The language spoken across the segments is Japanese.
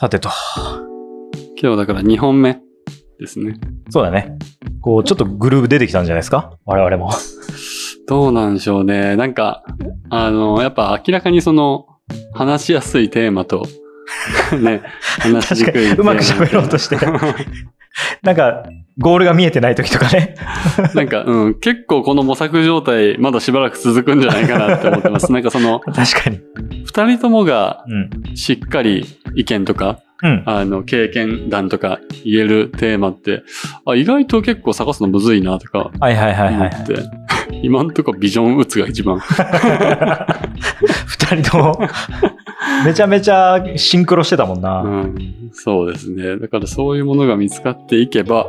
さてと。今日だから2本目ですね。そうだね。こう、ちょっとグルーブ出てきたんじゃないですか？我々も。どうなんでしょうね。なんか、あの、やっぱ明らかにその、話しやすいテーマと、ね、話しにくい。うまく喋ろうとして。なんか、ゴールが見えてない時とかね。なんか、うん、結構この模索状態、まだしばらく続くんじゃないかなって思ってます。なんかその、確かに。二人ともがうん。しっかり意見とか、うん。あの、経験談とか言えるテーマって、あ、意外と結構探すのむずいなとかはいはいはいはい。今んとこビジョン打つが一番。二人とも、めちゃめちゃシンクロしてたもんな。うん、そうですね。だからそういうものが見つかっていけば、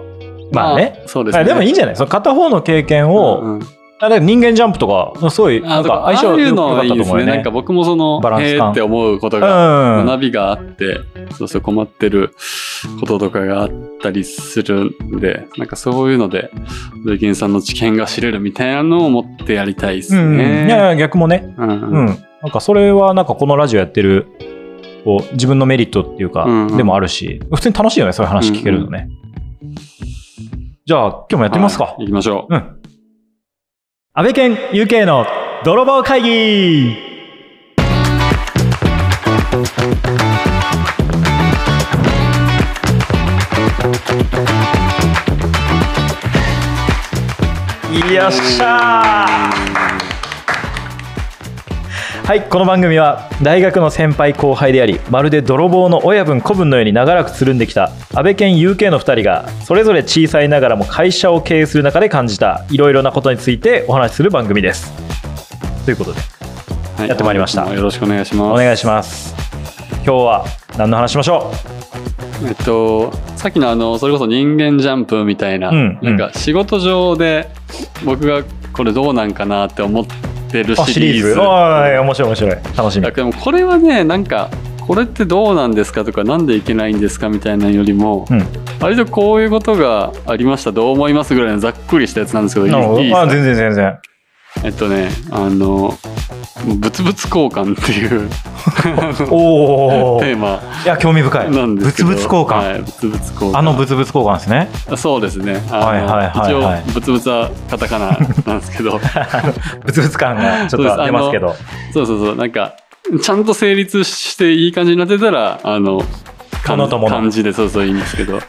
まあね。そうですね。あでもいいんじゃない？その片方の経験を、うんうんあだから人間ジャンプとか、すごい、なんか相性ああいう良かったのいいですね。と思うよね。なんか僕もそのバラ、ンス感って思うことうが、ん。学びがあって、そうそう困ってることとかがあったりするんで、なんかそういうので、ルイキンさんの知見が知れるみたいなのを持ってやりたいですうん。ね。いやいや、逆もね。うんうん。なんかそれはなんかこのラジオやってる、こう、自分のメリットっていうかうんうん、でもあるし、普通に楽しいよね、そういう話聞けるのね。じゃあ、今日もやってみますかは。い行きましょう。うん。安倍健 UK の泥棒会議。よっしゃー。はいこの番組は大学の先輩後輩でありまるで泥棒の親分子分のように長らくつるんできた安倍健 UK の2人がそれぞれ小さいながらも会社を経営する中で感じたいろいろなことについてお話しする番組です。ということではいやってまいりました。よろしくお願いします。お願いします。今日は何の話しましょえっと、さっきのあの、それこそ人間ジャンプみたいな、うんなんか仕事上で僕がこれどうなんかなって思ってるうあシリーズ。おい面白い面白い。楽しみ。だけどもこれはね、なんか、これってどうなんですかとか、なんでいけないんですかみたいなのよりも、うん。割とこういうことがありました、どう思いますぐらいのざっくりしたやつなんですけど、いいですか？全然全然。えっとね、あの、物々交換っていう。おおテーマ。いや興味深い。なんですけど。物々交換、はい、物々交換。あの物々交換ですね。そうですね。はいはいはいはい。一応、ブツブツはカタカナなんですけど、物々感がちょっと出ますけど。そうそうそう、なんか、ちゃんと成立していい感じになってたら、あの、漢物と物漢字でそうそういいんですけど、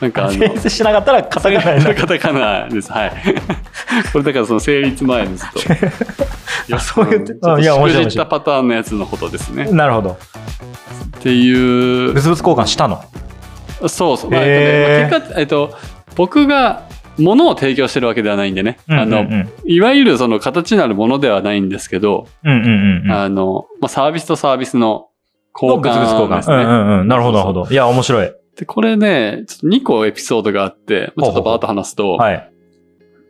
なんかあの、成立しなかったらカタカナになるカタカナです。はい。これだからその成立前ですと。い やそういうちょっといや面白いったパターンのやつのことですね。なるほどっていう物々交換したの？そうそう。まあへーえ結果、えっと、僕が物を提供してるわけではないんでね。あの、うんうんいわゆるその形になるものではないんですけど、うんうんうんうんあの、まあ、サービスとサービスの交換換ですね。うんうんうん。なるほどなるほど。いや面白い。で、これね、ちょっと2個エピソードがあって、まあちょっとバーッと話すと、はい。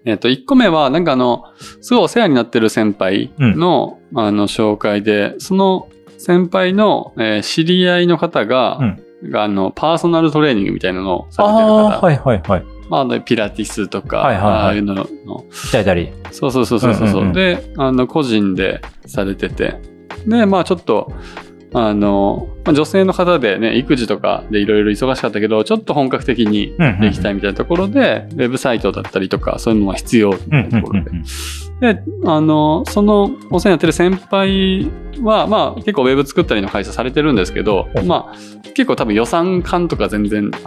えっと、1個目は、なんかあの、すごいお世話になってる先輩の、あの、紹介で、その先輩の、えー知り合いの方が、があの、パーソナルトレーニングみたいなのをされてる方。はいはいはい。まあピラティスとか、はいはいはい。ああいうのの、鍛えたり。そうそうそうそうそう,、うんうんうん。で、あの、個人でされてて。で、まあちょっと、あの、まあ、女性の方でね、育児とかでいろいろ忙しかったけど、ちょっと本格的にうんうんできたいみたいなところで、ウェブサイトだったりとか、そういうのが必要みたいなところで。で、あの、そのお世話になってる先輩は、まあ結構ウェブ作ったりの会社されてるんですけど、まあ結構多分予算感とか全然違うという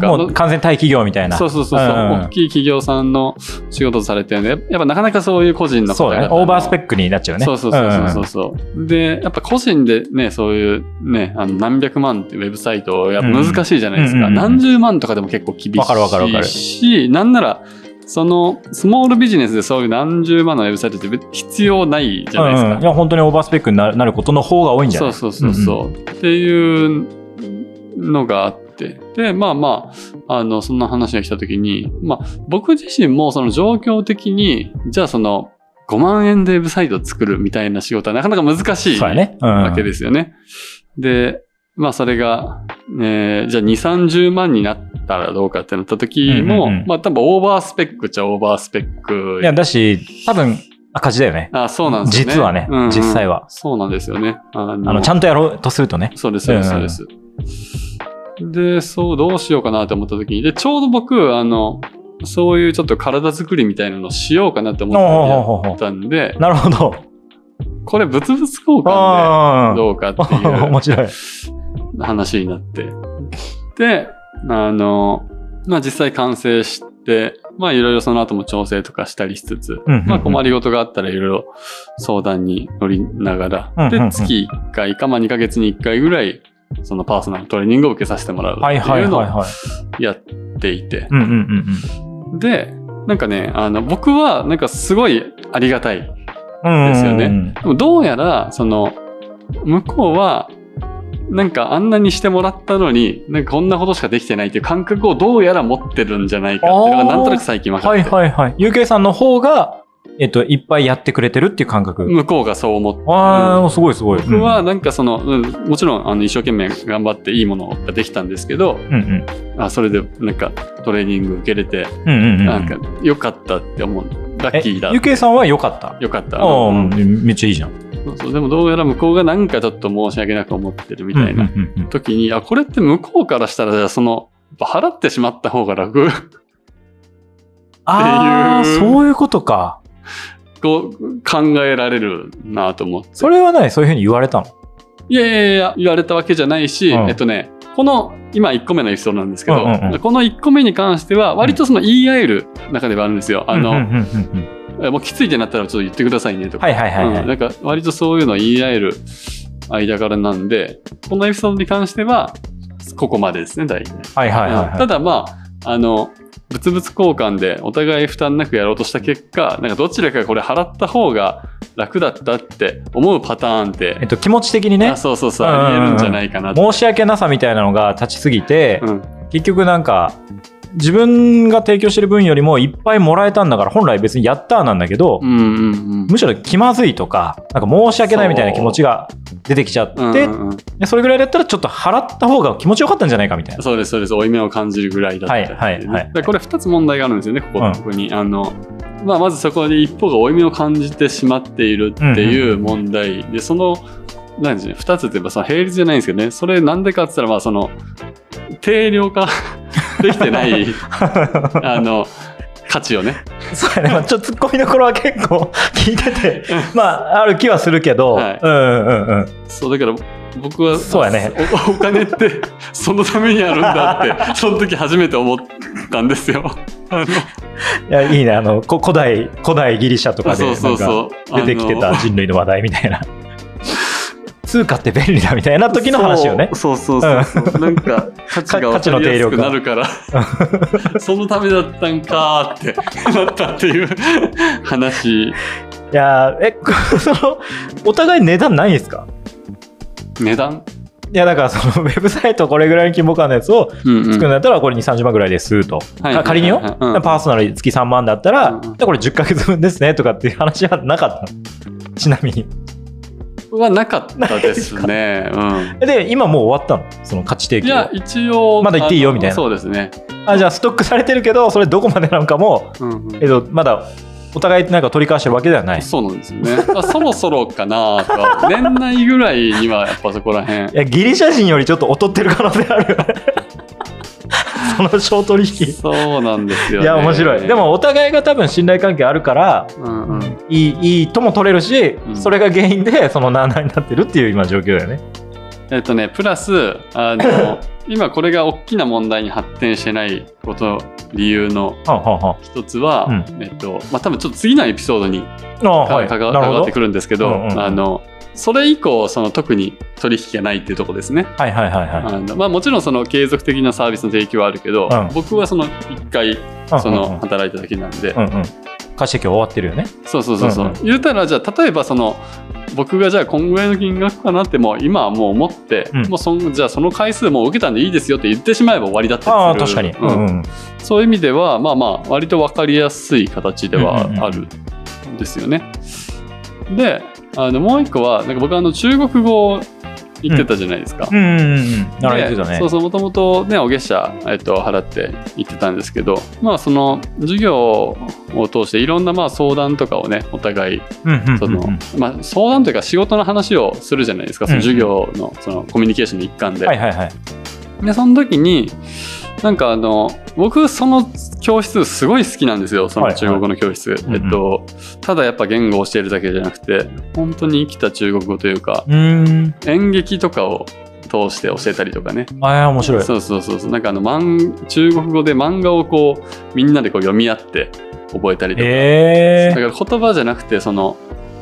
か、もう完全対企業みたいな。そうそうそうそう、うんうん。大きい企業さんの仕事されてるんで、やっぱなかなかそういう個人の方そうだねオーバースペックになっちゃうね。そうそうそうそうそう。で、やっぱ個人でね、そういうね、あの何百万ってウェブサイト、やっぱ難しいじゃないですか。うんうんうん。うん何十万とかでも結構厳しいし。わかるわかるわかる。し、なんなら、そのスモールビジネスでそういう何十万のウェブサイトって必要ないじゃないですか。うんうんいや本当にオーバースペックになることの方が多いんじゃない？うそそうそうそう、っていうのがあって。で、まあまあ、あの、そんな話が来た時に、まあ、僕自身もその状況的に、じゃあその、5万円でウェブサイトを作るみたいな仕事はなかなか難しいね、うんわけですよね。で、まあそれが、えーじゃあ2、30万になったらどうかってなった時も、うんうんうんまあ多分オーバースペックっちゃオーバースペック。いやだし多分赤字だよねあ、そうなんですよね。実はねうんうん実際はそうなんですよね。あのちゃんとやろうとするとねそうです、そうです、そうです。で、そう、どうしようかなと思った時に、で、ちょうど僕、あの、そういうちょっと体作りみたいなのをしようかなって思ったんで、なるほど。これ物々交換あでどうかってあ。いう 面白い。話になって。で、あの、まあ実際完成して、まあいろいろその後も調整とかしたりしつつ、まあ困りごとがあったらいろいろ相談に乗りながら、で、月1回か、まあ2ヶ月に1回ぐらい、そのパーソナルトレーニングを受けさせてもらうってはいはいいうのを。やっていて。で、なんかね、あの、僕はなんかすごいありがたい。うん。ですよねね。でもどうやら、その、向こうは、なんかあんなにしてもらったのに、なんかこんなことしかできてないっていう感覚をどうやら持ってるんじゃないかっていうのがなんとなく最近分かはいって、はいはい。UK さんの方が、えっと、いっぱいやってくれてるっていう感覚。向こうがそう思ってる。ああ、すごいすごい。僕はなんかその、うんもちろんあの一生懸命頑張っていいものができたんですけど、うんうん。あそれでなんかトレーニング受けれて、うんうんうん。なんか良かったって思う。ラッキーだ。UK さんは良かった？良かった。ああ、うんめっちゃいいじゃん。そうそうでもどうやら向こうがなんかちょっと申し訳なく思ってるみたいな時に、あ、これって向こうからしたら、じゃあその、払ってしまった方が楽。ああ、っていうそういうことか。こう考えられるなと思って。それはないそういうふうに言われたの？いやいやいや、言われたわけじゃないし、うんえっとね、この、今1個目のエピソードなんですけど、この1個目に関しては、割とその言い合える中ではあるんですよ。あの、もうきついってなったらちょっと言ってくださいねとか。はいはいはいはいうんなんか割とそういうのを言い合える間柄なんで、このエピソードに関しては、ここまでですね、大体。はいはいはいうんはい。ただまあ、あの、物々交換でお互い負担なくやろうとした結果、なんかどちらかがこれ払った方が楽だったって思うパターンって、えっと、気持ち的にねあ、そうそうそう、うんうんうんありえるんじゃないかなと。申し訳なさみたいなのが立ちすぎて、うん、結局なんか、自分が提供してる分よりもいっぱいもらえたんだから、本来別にやったーなんだけど、うんうんうん。むしろ気まずいとか、なんか申し訳ないみたいな気持ちが出てきちゃって、うんうんそれぐらいだったらちょっと払った方が気持ちよかったんじゃないかみたいな。そうです、そうです。負い目を感じるぐらいだったってうねはいはいはいでこれ二つ問題があるんですよね、ここ,、うんここに。あの、まあ、まずそこで一方が負い目を感じてしまっているっていう問題。で、その、なんですね、二つって言えばさ、並列じゃないんですけどね、それなんでかって言ったら、まあ、その、定量化 できてない、あの、価値をね。そうやね。まあちょっとツッコミどころは結構 聞いてて、まあ、ある気はするけど、はいうんうんうん。そう、だから、僕は、そうやねお。お金って、そのためにあるんだって、その時初めて思ったんですよ。いや、いいね。あの、こ古代、古代ギリシャとかで。出てきてた人類の話題みたいな。通貨って便利だみたいな時の話よね。そうそうそうそうそう。なんか、価値が分かりやすくなるから、そのためだったんかーってなったっていう。話。いやーえ、こその、お互い値段ないんですか？値段？いや、だからそのウェブサイトこれぐらいの規模感のやつを作るんだったらこれ2、30万ぐらいですと。仮によ、うん。パーソナル月3万だったら、これ10ヶ月分ですねとかっていう話はなかったの？ちなみに。はなかったですね。うん。で、今もう終わったの？その価値提供いや、一応。まだ言っていいよみたいなそうですね。あ。じゃあストックされてるけど、それどこまでなのかも、うんうんえっと、まだお互いなんか取り交わしてるわけではない。いそうなんですよね。あそろそろかなとか、年内ぐらいにはやっぱそこら辺。や、ギリシャ人よりちょっと劣ってる可能性あるよね。その小取引。そうなんですよ、ね。いや、面白い。で、も、お互いが多分信頼関係あるから、うんうん。いい、いいとも取れるし、うんそれが原因で、そのなあなあになってるっていう今状況だよね。えっとね、プラス、あの、今これが大きな問題に発展してないこと、理由の一つは、うんえっと、まあ、多分ちょっと次のエピソードに関わって。くるんですけど、うんうんあの、それ以降、その特に取引がないっていうところですね。はいはいはいはい。あのまあ、もちろんその継続的なサービスの提供はあるけど、うん僕はその一回そうんうんの働いただけなんで、うんうん。貸し提供終わってるよね。そうそうそうそう、うんうん言うたらじゃあ例えばその僕がじゃあこんぐらいの金額かなってもう今はもう思って、うんもうそんじゃあその回数もう受けたんでいいですよって言ってしまえば終わりだったりする確かに。うんうん。そういう意味ではまあまあ割と分かりやすい形ではうんうんうんあるんですよね。であのもう一個はなんか僕あの中国語言ってたじゃないですか。うんうんうん。なら言ってたねでそう。そう、もともとね、お月謝、えっと、払って行ってたんですけど、まあ、その、授業を通していろんな、まあ、相談とかをね、お互い、うんうんうんうんその、まあ、相談というか仕事の話をするじゃないですか、その授業の、その、コミュニケーションの一環で。はいはいはい。で、その時に、なんかあの、僕その教室すごい好きなんですよ、その中国語の教室。いうんうんえっと、ただやっぱ言語を教えるだけじゃなくて、本当に生きた中国語というか、うーん。演劇とかを通して教えたりとかね。ああ、面白い。そうそうそうそう。なんかあの、漫中国語で漫画をこう、みんなでこう読み合って覚えたりとか。えだから言葉じゃなくて、その、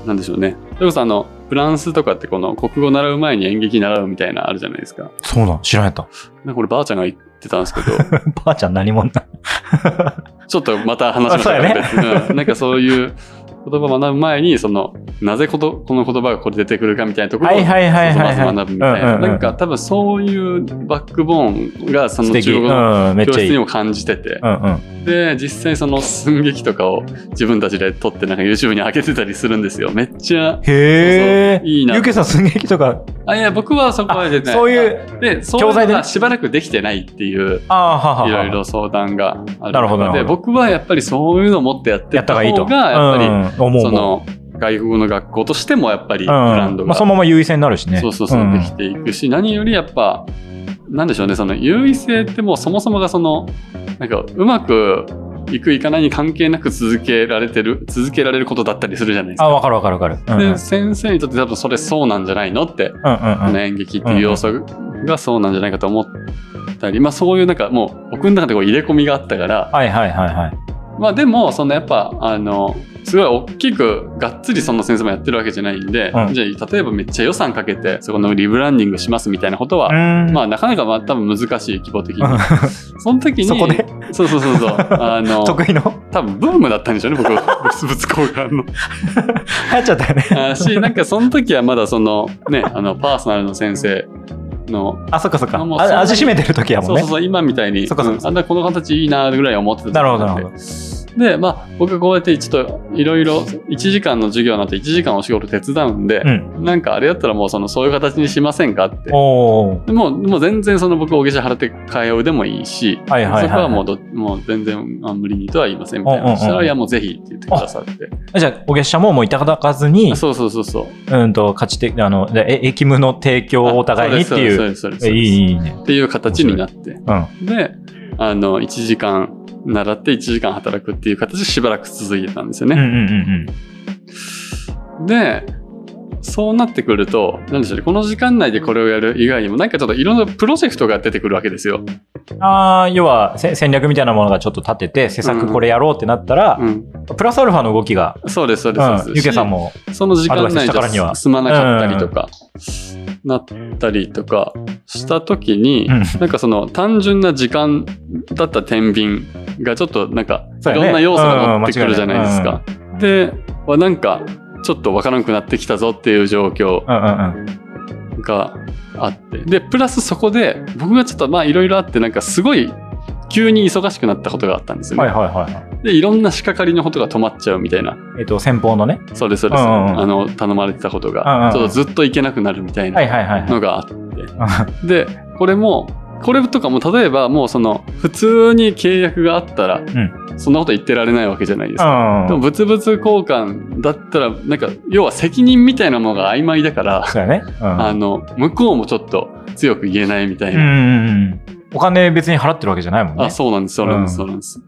なんでしょうね。それこそあの、フランスとかってこの国語習う前に演劇習うみたいなあるじゃないですか。そうなん、知らんやった。なんかこればあちゃんが言ってたんですけど、ばあちゃん何者だ ちょっとまた話しましょうか、ね。うん。なんかそういう言葉を学ぶ前に、その、なぜことこの言葉がこれ出てくるかみたいなところを、まず学ぶみたいな。なんか多分そういうバックボーンがそ。の中国語の教室にも感じてて、うん。で、実際その寸劇とかを自分たちで撮ってなんか YouTube に上げてたりするんですよ。めっちゃ、へえ。いいなゆうけさん寸劇とか、あ、いや、僕はそこまで出てない。そういう、で、そう教材で？いうのがしばらくできてないっていう、ああ、はははいろいろ相談があるなるほどな中で、僕はやっぱりそういうのをもっとやってた方がやっぱり。その、外国語の学校としてもやっぱり、ブうん、ランドが、まあ、そのまま優位性になるしね。そうそうそう、んできていくし、何よりやっぱ、なんでしょうね、その優位性ってもうそもそもがその、なんかうまくいくいかないに関係なく続けられてる、続けられることだったりするじゃないですあ、か。わかるわかるわかる。うんうんで、先生にとって多分それそうなんじゃないのって、うんうんうん。演劇っていう要素がそうなんじゃないかと思ったり、まあそういうなんかもう僕の中でこう入れ込みがあったから、はいはいはいはい。まあでも、そのやっぱ、あの、すごい大きくがっつりその先生もやってるわけじゃないんで、うんじゃあ例えばめっちゃ予算かけてそこのリブランディングしますみたいなことは、うんまあなかなかまあ多分難しい規模的に。うんその時に、そこで？そうそうそうそう、あの、得意の？多分ブームだったんでしょうね、僕、物々交換の。流行っちゃったよね。あし、なんかその時はまだその、ね、あの、パーソナルの先生の、あ、そっかそっか。味しめてる時やもんね。そうそうそう、今みたいに、そっかそっか。うん。あんなこの形いいなぐらい思ってた時なるほどなるほなんでで、まあ、僕がこうやってちょっといろいろ1時間の授業になって1時間お仕事手伝うんで、うん。なんかあれやったらもうそのそういう形にしませんかって。もうもう全然その僕、お下払って通うでもいいし、はいはいはいはいそこはもうどもう全然あ無理にとは言いませんみたいな。そしたら、いやもうぜひって言ってくださって。じゃあ、お月謝ももういただかずに、そうそうそうそう。うんと、価値的、あの、駅務の提供をお互いにっていう。そうですそうですいいね。っていう形になって。うん。で、あの、1時間習って1時間働くっていう形でしばらく続いてたんですよね。うんうんうんで、そうなってくると、なんでしょうね、この時間内でこれをやる以外にも、なんかちょっといろんなプロジェクトが出てくるわけですよ。うん。ああ、要はせ戦略みたいなものがちょっと立てて、施策これやろうってなったら、うん。プラスアルファの動きが、そうです、そうです。ゆけさんも、その時間内に進まなかったりとか、なったりとかしたときに、うんなんかその単純な時間だった天秤がちょっとなんかいろんな要素が乗ってくうんるじゃないですか。で、はなんかちょっとわからなくなってきたぞっていう状況。があって。で、プラスそこで僕がちょっとまあいろいろあってなんかすごい急に忙しくなったことがあったんですよね。はいはいはいはい。で、いろんな仕掛かりのことが止まっちゃうみたいな。えっ、と、先方のね？そうです、そうです。うんうんうんあの、頼まれてたことうんうんが、うんちょっとずっと行けなくなるみたいはいなはいはいはい。のがあって。で、これも、これとかも例えばもうその、普通に契約があったら、んそんなこと言ってられないわけじゃないですか。うん。でも、物々交換だったら、なんか、要は責任みたいなものが曖昧だから、そうやね。うん。あの、向こうもちょっと強く言えないみたいな。うんうんうん。お金別に払ってるわけじゃないもんね。あ、そうなんです、そうなんです、うんそうなんです。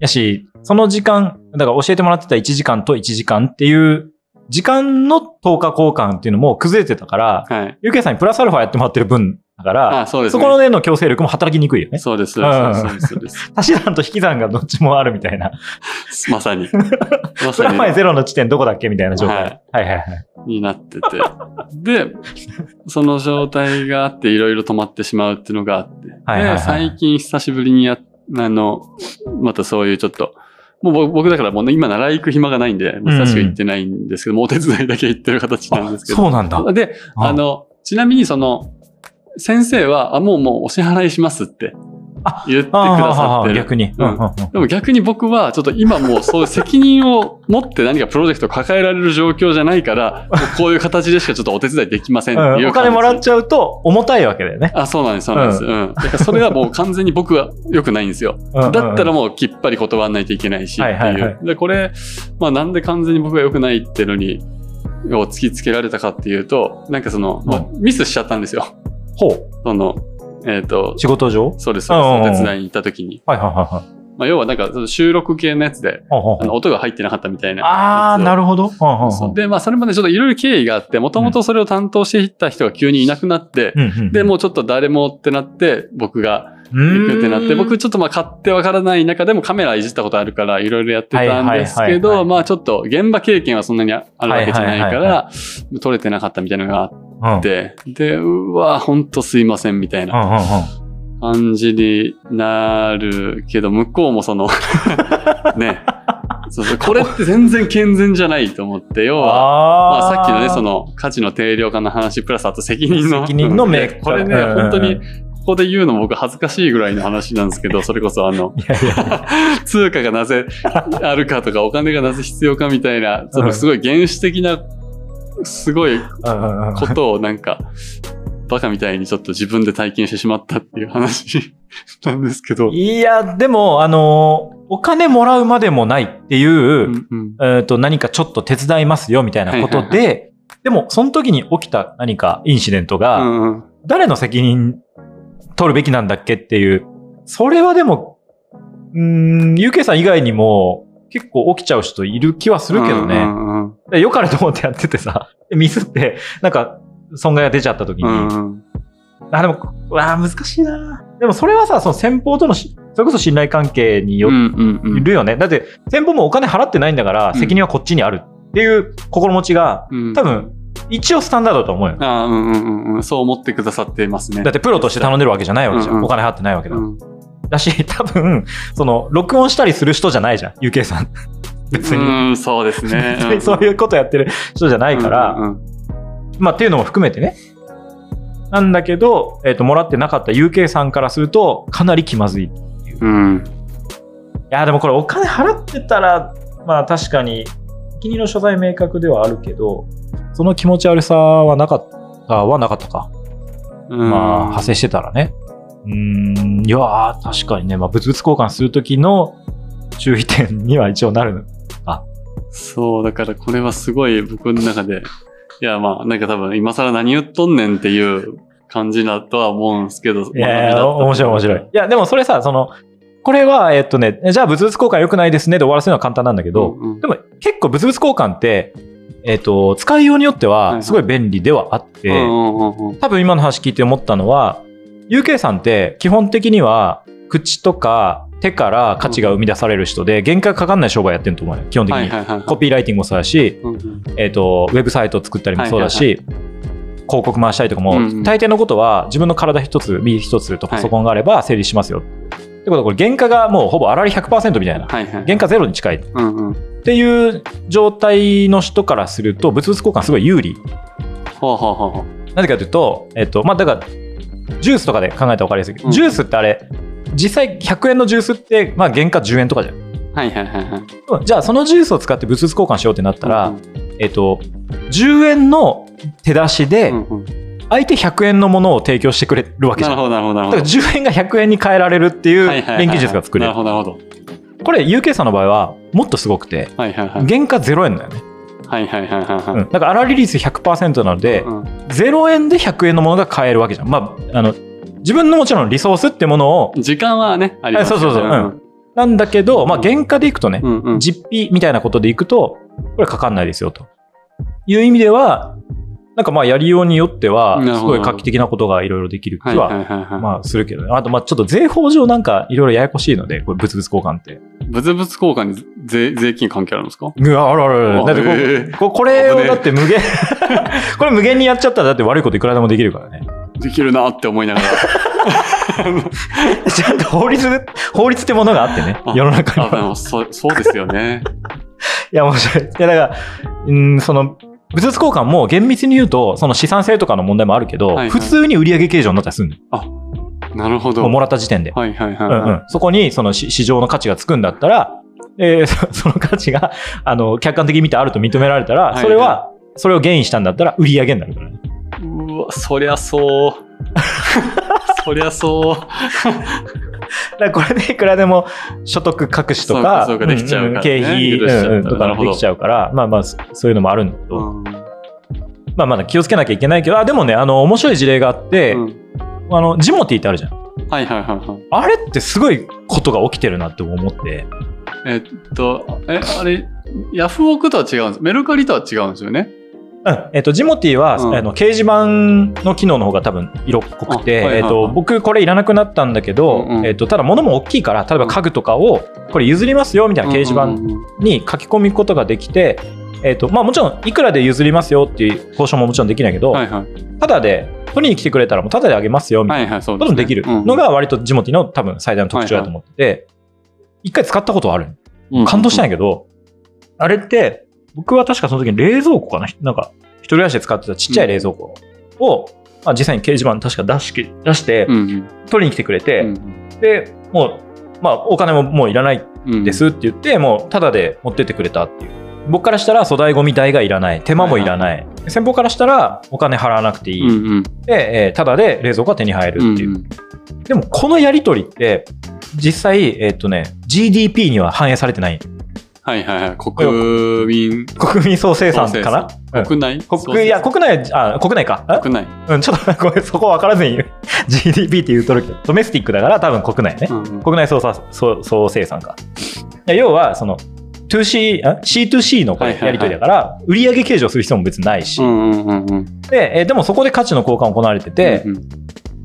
やし、その時間、だから教えてもらってた1時間と1時間っていう、時間の10日交換っていうのも崩れてたから、はい。ゆうけいさんにプラスアルファやってもらってる分だから、あ、そうですね。そこでの強制力も働きにくいよね。そうです、そうです、そうです。足し算と引き算がどっちもあるみたいな。まさに。まプラマイに。ゼロの地点どこだっけみたいな状態。ははいい、はい、はいになってて。で、その状態があって、いろいろ止まってしまうっていうのがあって。はいはいはいで、最近久しぶりにや、あの、またそういうちょっと、もう僕僕だからもうね今習い行く暇がないんで、久しく行ってないんですけども、お手伝いだけ行ってる形なんですけど。そうなんだ。で、ああの、ちなみにその、先生は、あ、もうもうお支払いしますってあ言ってくださってる。逆に。うんうんでも逆に僕は、ちょっと今もうそういう責任を持って何かプロジェクトを抱えられる状況じゃないから、こういう形でしかちょっとお手伝いできませんっていううんお金もらっちゃうと重たいわけだよね。あ、そうなんです、そうなんです。うん。だからそれはもう完全に僕は良くないんですよ。だったらもうきっぱり断らないといけないしっていう。はいはいはで、これ、まあなんで完全に僕が良くないっていうのに、を突きつけられたかっていうと、なんかその、まあミスしちゃったんですよ。ほう。その、えっ、と、仕事上？そうです、そうです。手伝いに行った時に。はいはいはいはい。まあ、要はなんか、収録系のやつで、あの音が入ってなかったみたいな。ああ、なるほど。で、まあ、それまでちょっといろいろ経緯があって、もともとそれを担当していた人が急にいなくなって、うんうんで、もうちょっと誰もってなって、僕がう行くってなって、ん僕ちょっとまあ勝手わからない中でもカメラいじったことあるからいろいろやってたんですけど、まあちょっと現場経験はそんなにあるわけじゃないから、撮れてなかったみたいなのがあうんって、で、うわ、ほんとすいませんみたいな感じになるけど、向こうもその、ね、そうそう、これって全然健全じゃないと思って、要は、まあ、さっきのね、その価値の定量化の話、プラスあと責任の。責任の明確。これね、本当に、ここで言うのも僕恥ずかしいぐらいの話なんですけど、それこそあの、いやいや。通貨がなぜあるかとか、お金がなぜ必要かみたいな、そのすごい原始的な、すごいことをなんか、バカみたいにちょっと自分で体験してしまったっていう話なんですけど。いや、でも、あのーお金もらうまでもないっていう、うんうん。えーと何かちょっと手伝いますよみたいなことはいはいで、でも、その時に起きた何かインシデントが、うんうん。誰の責任取るべきなんだっけっていう、それはでも、うーん、UK さん以外にも結構起きちゃう人いる気はするけどね。うんうんうんでよかれと思ってやっててさ、ミスって、なんか、損害が出ちゃった時に、うんうんあ、でも、うわあ難しいなでもそれはさ、その先方とのし、それこそ信頼関係にようんうんるよね。だって、先方もお金払ってないんだから、うん責任はこっちにあるっていう心持ちが、うん多分、一応スタンダードだと思うよ。あーうんうんうんうんそう思ってくださってますね。だってプロとして頼んでるわけじゃないわけじゃん。うんうんお金払ってないわけだ。うんだし、多分、その、録音したりする人じゃないじゃん、UK さん。別に。うん、そうですね。そういうことやってる人じゃないから、うんうんまあっていうのも含めてね。なんだけど、えっ、と、もらってなかった UK さんからすると、かなり気まずい。いうん。や、でもこれお金払ってたら、まあ確かに、責任の所在明確ではあるけど、その気持ち悪さはなかったはなかったか。うんまあ、派生してたらね。うーん、いやー、確かにね、まあ、物々交換するときの注意点には一応なる。の。そう、だからこれはすごい僕の中で、いや、まあ、なんか多分今更何言っとんねんっていう感じだとは思うんですけど。いや面白い面白い。いや、でもそれさ、その、これは、えっとね、じゃあ物々交換良くないですねで終わらせるのは簡単なんだけど、うんうん。でも結構物々交換って、えっと、使いようによってはすごい便利ではあって、多分今の話聞いて思ったのは、UK さんって基本的には口とか手から価値が生み出される人で、原価かかんない商売やってると思うよ、基本的に。コピーライティングもそうだし、えっ、と、ウェブサイトを作ったりもそうだし、広告回したりとかも、うんうん大抵のことは自分の体一つ、身一つとパソコンがあれば成立しますよ。ってことはこれ原価がもうほぼ粗利100%みたいな。はいはい。原価ゼロに近いっうんうん。ていう状態の人からすると、物々交換すごい有利。ほうほうほうほう。なぜかというと、えっ、と、まあ、だから、ジュースとかで考えたら分かりやすいけど、うんジュースってあれ、実際100円のジュースって、まあ、原価10円とかじゃん。はいはいはいはい。じゃあ、そのジュースを使って物々交換しようってなったら、うんえっ、と、10円の手出しで、うんうん相手100円のものを提供してくれるわけじゃん。なるほどなるほどなるだからほど。10円が100円に変えられるっていうはいはいはいはい連携術が作れる。なるほどなるほど。これ UK さんの場合はもっとすごくて、はいはいはい。原価0円だよね。はいはいはいはいはい。うんだから粗利率100%なので、うん0円で100円のものが買えるわけじゃん。まあ、あの、自分のもちろんリソースってものを、時間はね、ありますそうそうそううんなんだけど、まあ原価でいくとね、うんうん。実費みたいなことでいくと、これかかんないですよと。いう意味では、なんかまあやりようによってはすごい画期的なことがいろいろできる気は。まあするけどね。あとまあちょっと税法上なんかいろいろややこしいので、これ物々交換って。物々交換に税税金関係あるんですか？うわあらあらあら。あだってこへえここれをだって無限、これ無限にやっちゃったらだって悪いこといくらでもできるからね。できるなって思いながら。ちゃんと法律、法律ってものがあってねあ、世の中にあ、では。もそそうですよね。いや面白い。いやだから、うん、その、物々交換も厳密に言うと、その資産性とかの問題もあるけど、はいはい普通に売上計上になったりするの。なるほど。もらった時点で。はいはいはいうんうはん、そこにその市市場の価値がつくんだったら、えーそ その価値があの客観的に見てあると認められたら、いはいそれは、それをゲインしたんだったら売り上げになるからね。い。うわ、そりゃそう。そりゃそう。だこれでいくらでも所得隠しとかかそう経費、うんうんとかできちゃうから、まあまあそそういうのもあるんだけど、うんまあまだ気をつけなきゃいけないけど、あでもね、あの面白い事例があって、うんあの、ジモティーってあるじゃん。はいはいはいはい。あれってすごいことが起きてるなって思って。えっと、え、あれ、ヤフオクとは違うんです。メルカリとは違うんですよね？うん。えっと、ジモティーは、うんあの、掲示板の機能の方が多分色っぽくて、あはいはいはいえっと、僕これいらなくなったんだけど、うんうんえっと、ただ物も大きいから、例えば家具とかを、これ譲りますよみたいな掲示板に書き込むことができて、えっと、まあもちろん、いくらで譲りますよっていう交渉ももちろんできないけど、はいはい。ただで、取りに来てくれたらもうただであげますよみたいなこともできるのが割とジモティの多分最大の特徴だと思ってて、一回使ったことはある。うん感動したんやけど、あれって、僕は確かその時に冷蔵庫かななんか、一人暮らしで使ってたちっちゃい冷蔵庫を、まあ、実際に掲示板に確か出し出してう、ん取りに来てくれて、うんで、もう、まあ、お金ももういらないうん。ですって言って、もう、ただで持ってってくれたっていう。僕からしたら粗大ゴミ代がいらない。手間もいらない。先方からしたらお金払わなくていい。うんうん。で、えーただで冷蔵庫が手に入るっていう。うんうんでも、このやりとりって、実際、えっ、とね、GDP には反映されてない。はいはいはい。国民。国民総生産かな？うん国内？国いや、国内、あ、国内か？あ国内。うん、ちょっとごめん、そこ分からずに GDP って言うとるけど、ドメスティックだから多分国内ね。うんうん国内総さ総総生産か。要は、その、2C、あ？C2C のこれやり取りだから、売上計上する必要も別にないし、うんうんうんうん。で、えーでもそこで価値の交換行われてて、うん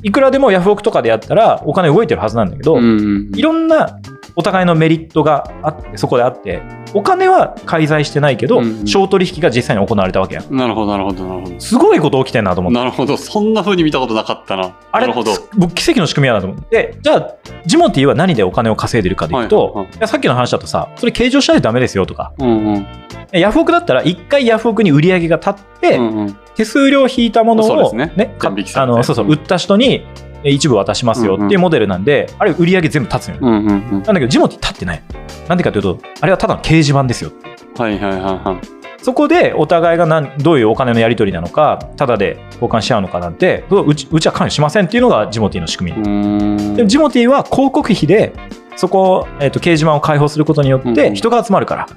いくらでもヤフオクとかでやったらお金動いてるはずなんだけど、うんうん。いろんなお互いのメリットがあって、そこであって、お金は介在してないけど、うんうん商取引が実際に行われたわけやん。なるほどなるほどなるほど。すごいこと起きてんなと思って。なるほど。そんな風に見たことなかったな。あれなるほど。僕奇跡の仕組みやなと思って。じゃあ、ジモティは何でお金を稼いでるかでいくと、はいはいはいさっきの話だとさ、それ計上しないとダメですよとか、うんうん。ヤフオクだったら一回ヤフオクに売り上げが立って、うんうん手数料引いたものを、ねか全引きされてあのそうそう、うん売った人にえ一部渡しますよっていうモデルなんで、あれ売り上げ全部立つのよ。うんうんうん。なんだけど、ジモティ立ってない。なんでかというと、あれはただの掲示板ですよ。はいはいはいはい。そこでお互いが何どういうお金のやり取りなのか、ただで交換し合うのかなんて、うちうちは関与しませんっていうのがジモティの仕組み。でジモティは広告費で、そこを、えー、と掲示板を開放することによって人が集まるから。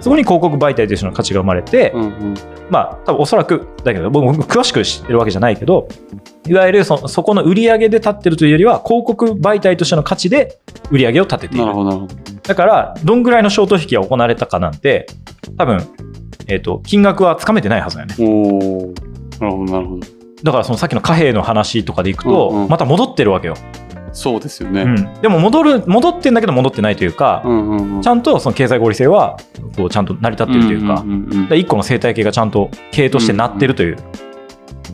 そこに広告媒体としての価値が生まれて、うんうん。まあ多分おそらくだけど僕僕詳しく知ってるわけじゃないけどいわゆるそそこの売り上げで立ってるというよりは広告媒体としての価値で売り上げを立てている。だからどんぐらいの商取引が行われたかなんて多分、えー、と金額はつかめてないはずだよねおお。なるほどなるほど。だからそのさっきの貨幣の話とかでいくと、また戻ってるわけよ、そうですよね。うん、でも戻る戻ってんだけど戻ってないというか、うんうんうん。ちゃんとその経済合理性はこうちゃんと成り立ってるというか、んんうんうんで一個の生態系がちゃんと経としてなってるという。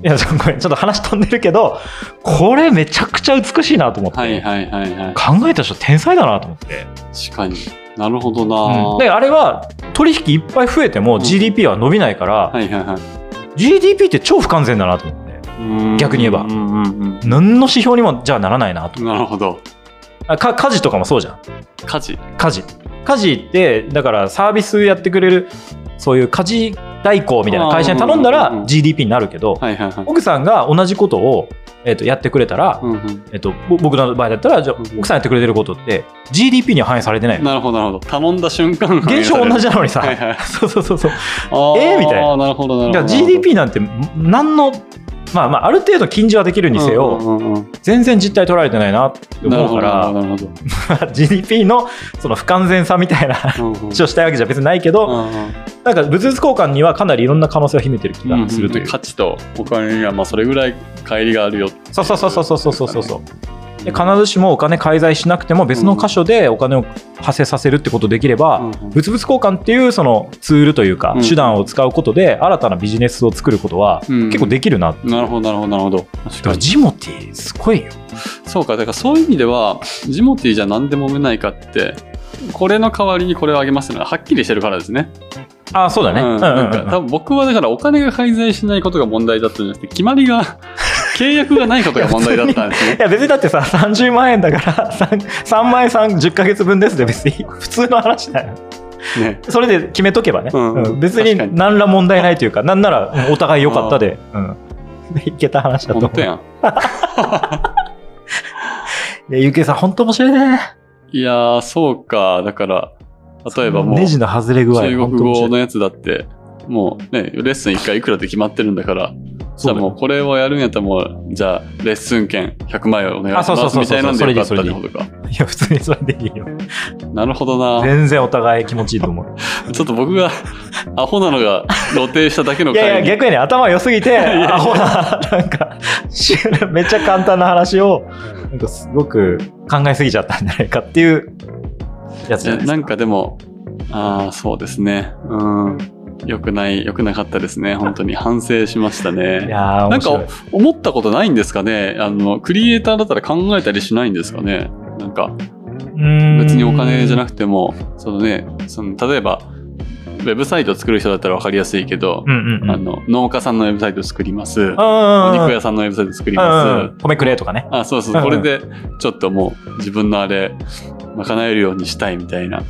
いや、ちょごめんちょっと話飛んでるけど、これめちゃくちゃ美しいなと思って、はいはいはいはい。考えた人天才だなと思って。確かに。なるほどうんな、で、あれは取引いっぱい増えてもん GDP は伸びないから、はいはいはい。GDP って超不完全だなと思って。うん逆に言えばうんうん何の指標にもじゃあならないなとうん。。なるほど。あか家事とかもそうじゃん。家事。家事。家事って、だからサービスやってくれる、そういう家事代行みたいな会社に頼んだら GDP になるけど。奥さんが同じことを、えっとやってくれたら、うんうんえっとぼ僕の場合だったらじゃ奥さんやってくれてることって GDP には反映されてないのなるほどなるほど。頼んだ瞬間現象同じなのにさ、はいはい そうそうそうそうあーえーみたいななるほどなるほど。GDP なんて何のまあまあある程度禁じはできるにせよ、うんうんうん全然実態取られてないなって思うから。GDP のその不完全さみたいなうんうん。話をしたいわけじゃ別にないけど、うんうん。なんか物々交換にはかなりいろんな可能性を秘めてる気がするという、価値とお金にはまあそれぐらい乖離があるよ。そうそうそうそうそうそうそうそうで必ずしもお金介在しなくても別の箇所でお金を発生させるってことできれば、うんうん物々交換っていうそのツールというかうん手段を使うことで新たなビジネスを作ることはうん結構できるな、なるほどなるほどなるほど。確だかからに。ジモティーすごいよそうか、だからそういう意味では、ジモティーじゃ何でもめないかって、これの代わりにこれをあげますのははっきりしてるからですね。あそうだね、ううんんうんなんか多分僕はだからお金が介在しないことが問題だったんじゃなくて、決まりが、契約がないことが問題だったんですね。い。や別にだってさ30万円だから 3, 3万円3 10ヶ月分ですで別に普通の話だよ。ね。それで決めとけばね、うんうん。別にに。何ら問題ないというかなんならうん。お互い良かったで、うん、でいけた話だと思う。本当やん。いやゆうけいさん本当面白いね。いやー、そうか。だから、例えばもう、ネジの外れ具合中国語のやつだって、もうね、レッスン1回いくらって決まってるんだから、じゃあもうこれをやるんやったらもう、じゃあレッスン券100万円お願いしますみたいなんでよかったってことか。いや、普通にそれでいいよ。なるほどな。全然お互い気持ちいいと思う。ちょっと僕がアホなのが露呈しただけのいやいや。逆にね、頭良すぎて、やアホな、なんか、しめっちゃ簡単な話を、なんかすごく考えすぎちゃったんじゃないかっていうやつじゃないですか。なんかでも、ああ、そうですね。うん。よくない、よくなかったですね。本当に反省しましたいね。やー、なんか。思ったことないんですかねあの、クリエイターだったら考えたりしないんですかねなんか、別にお金じゃなくくても、そのね、その、例えば、ウェブサイト作る人だったら分かりやすいけど、うんうんうん。あの、農家さんのウェブサイト作ります。おお肉屋さんのウェブサイト作ります。米くれとかね。あ、そうそうう。んうんこれで、ちょっともう、自分のあれ、賄えるようにしたいみたいな。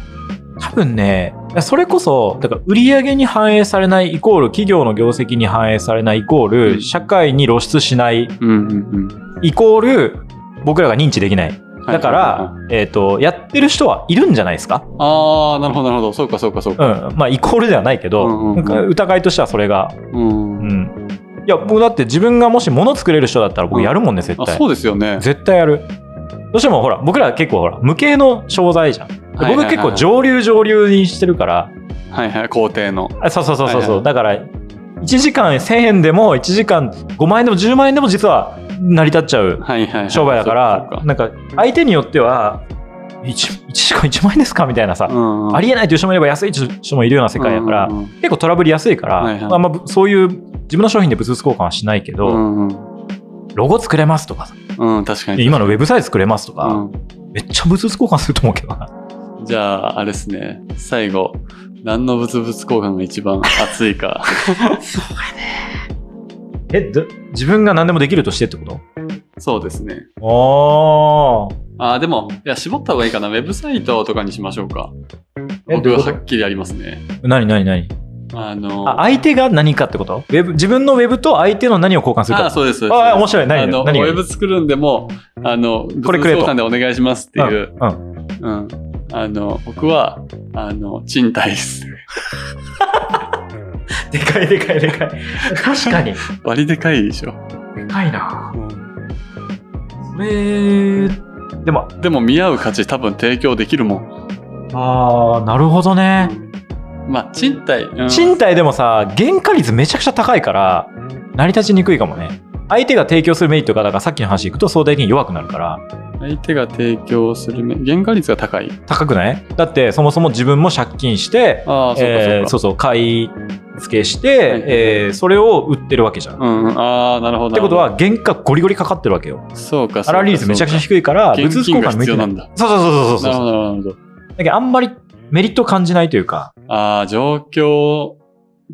多分ね、それこそ、だから売り上げに反映されないイコール企業の業績に反映されないイコール、うん社会に露出しないうんうんうん。イコール僕らが認知できない。だかはいはいはいら、えっ、と、やってる人はいるんじゃないですか？ああ、なるほど、なるほど。そうか、そうか、そううか。ん。まあ、イコールではないけど、うんうんうんなんか疑いとしてはそれが。うん。うん。いや、僕だって自分がもし物作れる人だったら僕やるもんね、絶あ、対。そうですよね。絶対やる。どうしてもほら、僕ら結構ほら、無形の商材じゃん。僕結構上流上流にしてるから、はいはい、工程の。あそうそうそうそう、はいはい。だから1時間1000円でも1時間5万円でも10万円でも実は成り立っちゃうはいはいはい。商売だから、そうかなんか相手によっては 1, 時間1万円ですか？みたいなさ、うんうん。ありえないという人もいれば安いという人もいるような世界だから、うんうん結構トラブりやすいから、はいはい。まあまあそういう自分の商品で物々交換はしないけど、うんうん。ロゴ作れますとかさ。うん、確かに。今のウェブサイト作れますとか、うん。めっちゃ物々交換すると思うけどな。じゃあ、あれですね。最後、何の物々交換が一番熱いか。えど自分が何でもできるとしてってこと？そうですね。おーあー、でも、いや、絞った方がいいかな。ウェブサイトとかにしましょうか。僕ははっきりありますね。何何何？あの、あ相手が何かってこと？ウェブ自分のウェブと相手の何を交換するかあそうです。そうですあ面白い何あの、ウェブ作るんでも、あの、これくれとでお願いしますっていう。うんうんうん。あの、僕は、あの、賃貸です。でかいでかいでかい確かに 割でかいでしょ。でかいなそれでもでも見合う価値多分提供できるもん。ああなるほどねまあ、賃貸。うん賃貸でもさ原価率めちゃくちゃ高いから成り立ちにくいかもね相手が提供するメリットがだからさっきの話いくと相対的に弱くなるから相手が提供するめ、原価率が高い。高くない？だってそもそも自分も借金してああ、そうかそうか。えーそうそう買い付けして、はいえーそれを売ってるわけじゃん。っうんうん、ああ、なるほど。てことは原価ゴリゴリかかってるわけよ。そうか、そうか。粗利率めちゃくちゃ低いから物々交換向いてなんだ。そうそうそうそうそうなるほど、なるほど。だけどあんまりメリットを感じないというかああ、状況、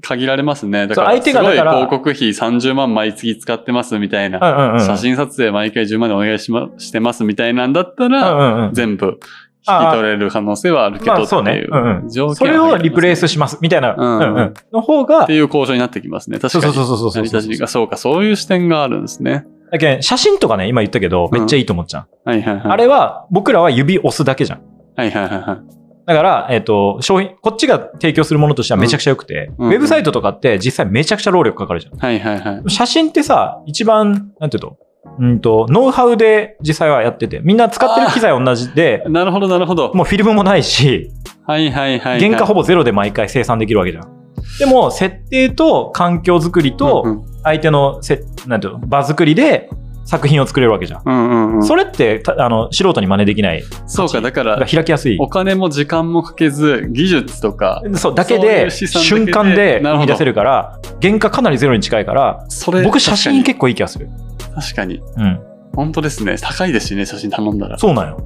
限られますね。だから、そう相手が広告費30万毎月使ってますみたいな。写真撮影毎回10万でお願いしま、してますみたいなんだったうんら、全部引き取れる可能性はあるけどってまあそうねいううんうん条件それをリプレイスししますみたいな、うんうんうんの方がっていう交渉になってきますね。確かに。そうそうそうそうそう成り立ちが、そうか、そういう視点があるんですね。だけど写真とかね今言ったけどめっちゃいいと思っちゃう、はいはいはい。あれは僕らは指押すだけじゃんはいはいはいはい。だから、えっ、と、商品、こっちが提供するものとしてはめちゃくちゃ良くて、うんウェブサイトとかって実際めちゃくちゃ労力かかるじゃん。はいはいはい。写真ってさ、一番、なんていうのうんと、ノウハウで実際はやってて、みんな使ってる機材同じで、なるほどなるほど。もうフィルムもないし、はいはいはいはい。原価ほぼゼロで毎回生産できるわけじゃん。でも、設定と環境づくりと、ん相手のせ、なんていうの、場作りで作品を作れるわけじゃん。うんうんうん。それって、たあの、素人に真似できない。そうか、だから開きやすい。お金も時間もかけず、技術とか、そう、だけで、瞬間でなるほど見出せるから、原価かなりゼロに近いから、それ、僕写真確結構いい気がする。確かに。うん。本当ですね。高いですしね、写真頼んだら。そうなんよ。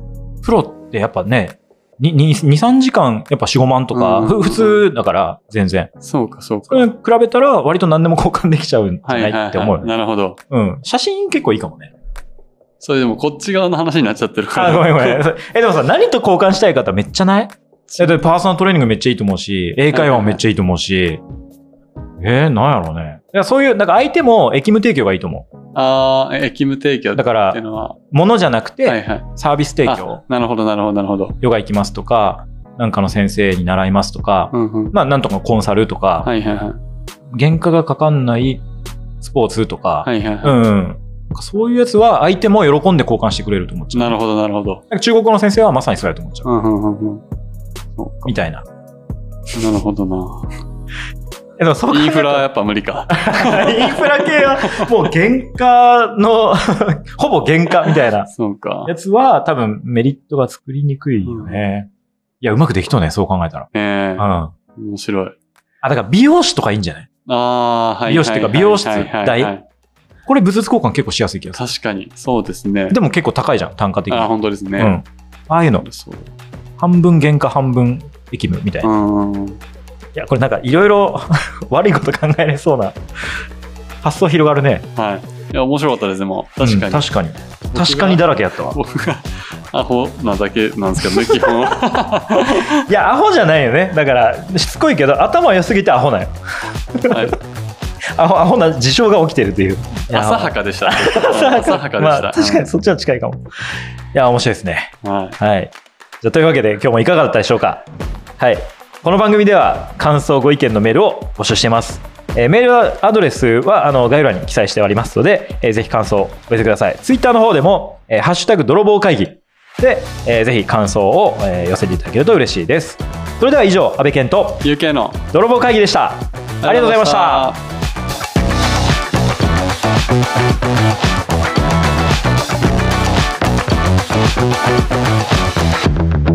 プロってやっぱね、2、3時間やっぱ4、5万とか、普通だから、全然。そうか、そうか。それに比べたら割と何でも交換できちゃうんじゃはいはいないって思う。なるほど。うん。写真結構いいかもね。それでもこっち側の話になっちゃってるから。あ、ごめんごめん。え、でもさ、何と交換したい方めっちゃない？え、でパーソナルトレーニングめっちゃいいと思うし、英会話もめっちゃいいと思うし、えー、なんやろうね。いやそういう、なんか相手も役務提供がいいと思ああ、え役務提供う。だから。ものじゃなくて、はいはい。サービス提供あ、なるほど、なるほど、なるほど。ヨガ行きますとか、なんかの先生に習いますとか、うんうん。まあ、なんとかコンサルとか、はいはいはい。原価がかかんないスポーツとか、はいはいはい。うんそういうやつは相手も喜んで交換してくれると思っちゃう。なるほど、なるほど。中国語の先生はまさにそれだと思っちゃう。うんうんうんうん。みたいな。なるほどな。えでもそインフラやっぱ無理か。インフラ系はもう原価の ほぼ原価みたいなそうか。やつは多分メリットが作りにくいよね。いや、うまくできとうね、そう考えたら。ええうん。あ、面白い。だから美容師とかいいんじゃない？ああ、はい。美容師っていうか美容室はいはいはい代はいこれ物々交換結構しやすい気がする。確かに、そうですね。でも結構高いじゃん、単価的に。あ、本当ですね。うん。ああいうの、そう。半分原価半分駅務みたいな。いうん。や、これなんかいろいろ悪いこと考えれそうな発想広がるね。はい。いや、面白かったです、でも。確かに。うん確かに。確かにだらけやったわ。僕がアホなだけなんですけどね、基本は。いや、アホじゃないよね。だから、しつこいけど、頭良すぎてアホなんよ。はい アホアホな事象が起きてるっていう。浅はかでした。浅はかでした。まあ、確かにそっちは近いかも。いや、面白いですね。はい。はい。じゃあというわけで今日もいかがだったでしょうか？はい。この番組では感想ご意見のメールを募集しています、え、メールアドレスはあの概要欄に記載しておりますので、え、ぜひ感想をお寄せください。ツイッターの方でも、え、ハッシュタグ泥棒会議で、え、ぜひ感想を、え、寄せていただけると嬉しいです。それでは以上安倍健と UK の泥棒会議でした。ありがとうございました。ました。